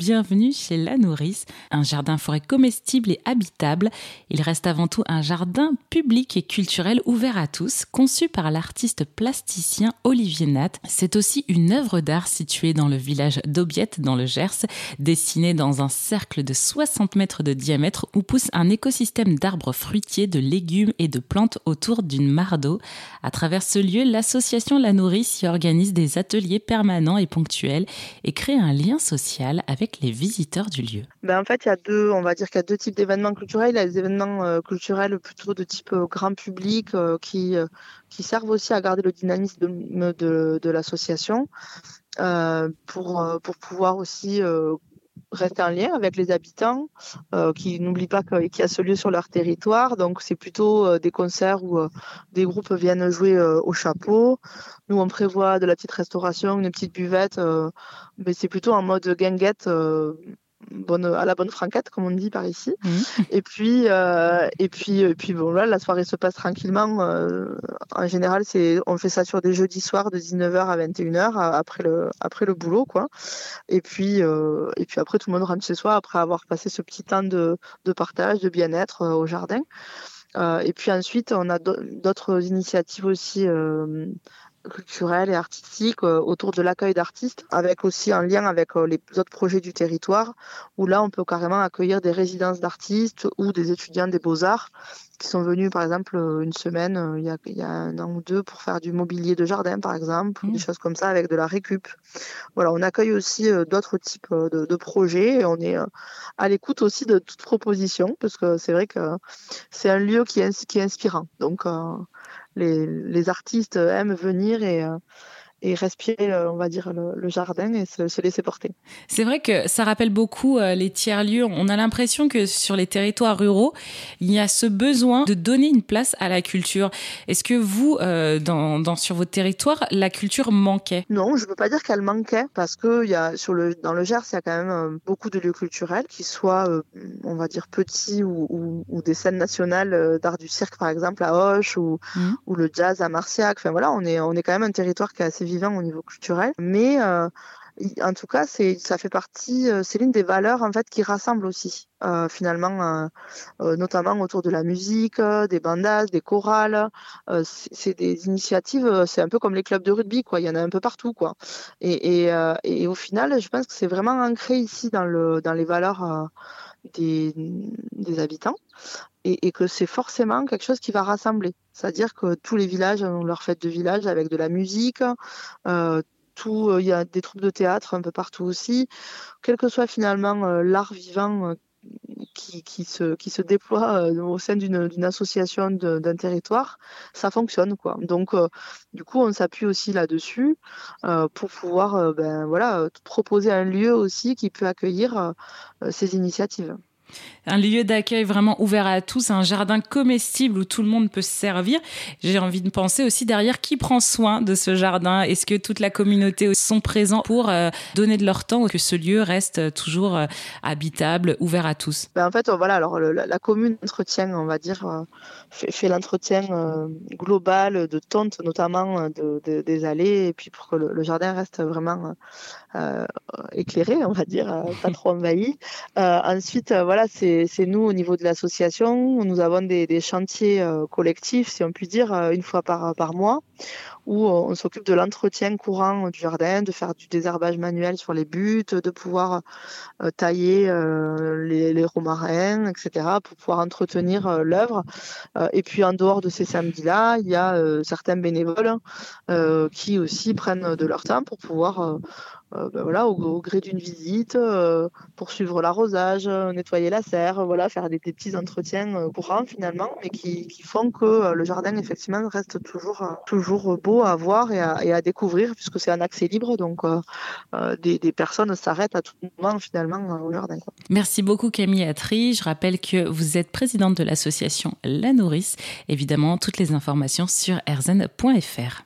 bienvenue chez La Nourrice, un jardin forêt comestible et habitable. Il reste avant tout un jardin public et culturel ouvert à tous, conçu par l'artiste plasticien Olivier Nat. C'est aussi une œuvre d'art située dans le village d'Aubiette dans le Gers, dessinée dans un cercle de 60 mètres de diamètre où pousse un écosystème d'arbres fruitiers, de légumes et de plantes autour d'une mare d'eau. À travers ce lieu, l'association La Nourrice y organise des ateliers permanents et ponctuels et crée un lien social avec les visiteurs du lieu ben En fait, il y a deux, on va dire qu'il y a deux types d'événements culturels. Il y a des événements euh, culturels plutôt de type euh, grand public euh, qui, qui servent aussi à garder le dynamisme de, de, l'association pour, pour pouvoir aussi rester en lien avec les habitants, euh, qui n'oublient pas qu'il y a ce lieu sur leur territoire. Donc c'est plutôt euh, des concerts où des groupes viennent jouer au chapeau. Nous on prévoit de la petite restauration, une petite buvette, mais c'est plutôt en mode guinguette bonne, à la bonne franquette, comme on dit par ici. Mmh. Et puis, euh, et puis, et puis bon, là, la soirée se passe tranquillement. Euh, en général, c'est, on fait ça sur des jeudis soirs de 19h à 21h après le, après le boulot, quoi. Et puis, euh, et puis après, tout le monde rentre chez soi après avoir passé ce petit temps de, de partage, de bien-être au jardin. et puis ensuite, on a d'autres initiatives aussi culturelle et artistique euh, autour de l'accueil d'artistes, avec aussi un lien avec euh, les autres projets du territoire, où là on peut carrément accueillir des résidences d'artistes ou des étudiants des beaux-arts qui sont venus par exemple euh, une semaine, il y, a, il y a un an ou deux, pour faire du mobilier de jardin par exemple, mmh. des choses comme ça avec de la récup. Voilà, on accueille aussi d'autres types de, de, projets et on est à l'écoute aussi de toutes propositions, parce que c'est vrai que c'est un lieu qui est, qui est inspirant. Donc les, les artistes aiment venir et, euh, et respirer, euh, on va dire, le, jardin et se, laisser porter. C'est vrai que ça rappelle beaucoup euh, les tiers-lieux. On a l'impression que sur les territoires ruraux, il y a ce besoin de donner une place à la culture. Est-ce que vous, euh, dans, dans, sur votre territoire, la culture manquait? Non, je ne peux pas dire qu'elle manquait parce que y a, sur le, dans le Gers, il y a quand même beaucoup de lieux culturels qui soient, on va dire, petits ou, ou, ou des scènes nationales d'art du cirque, par exemple, à Hoche ou, mmh. ou le jazz à Marciac. Enfin voilà, on est, on est quand même un territoire qui est assez vivant au niveau culturel, mais euh, en tout cas, c'est ça fait partie, euh, c'est l'une des valeurs en fait qui rassemble aussi euh, finalement, notamment autour de la musique, des bandas, des chorales. c'est des initiatives, c'est un peu comme les clubs de rugby, quoi. Il y en a un peu partout, quoi. Et, et, et au final, je pense que c'est vraiment ancré ici dans le dans les valeurs des, des habitants et, que c'est forcément quelque chose qui va rassembler. C'est-à-dire que tous les villages ont leur fête de village avec de la musique. Euh, tout, il y a des troupes de théâtre un peu partout aussi. Quel que soit finalement euh, l'art vivant euh, qui, se, déploie euh, au sein d'une association d'un territoire, ça fonctionne quoi. Donc euh, du coup on s'appuie aussi là-dessus euh, pour pouvoir ben, voilà, proposer un lieu aussi qui peut accueillir ces initiatives un lieu d'accueil vraiment ouvert à tous, un jardin comestible où tout le monde peut se servir. J'ai envie de penser aussi derrière qui prend soin de ce jardin. Est-ce que toute la communauté sont présents pour euh, donner de leur temps que ce lieu reste toujours euh, habitable, ouvert à tous? Ben En fait, voilà, alors la, commune entretient, on va dire, euh, fait, l'entretien global de tontes, notamment de, des allées, et puis pour que le, jardin reste vraiment éclairé, on va dire, pas trop envahi. ensuite, voilà, c'est nous au niveau de l'association. Nous avons des, chantiers euh, collectifs, si on peut dire, euh, une fois par, mois, où euh, on s'occupe de l'entretien courant du jardin, de faire du désherbage manuel sur les buts, de pouvoir tailler les, les, romarins, etc., pour pouvoir entretenir l'œuvre. et puis en dehors de ces samedis-là, il y a certains bénévoles qui aussi prennent de leur temps pour pouvoir ben voilà, au, gré d'une visite, euh, poursuivre l'arrosage, nettoyer la serre, voilà, faire des, petits entretiens euh, courants finalement, mais qui, font que le jardin effectivement reste toujours, toujours beau à voir et à, découvrir puisque c'est un accès libre, donc des, personnes s'arrêtent à tout moment finalement au jardin. Merci beaucoup Camille Atri. Je rappelle que vous êtes présidente de l'association La Nourrice. Évidemment, toutes les informations sur erzen.fr.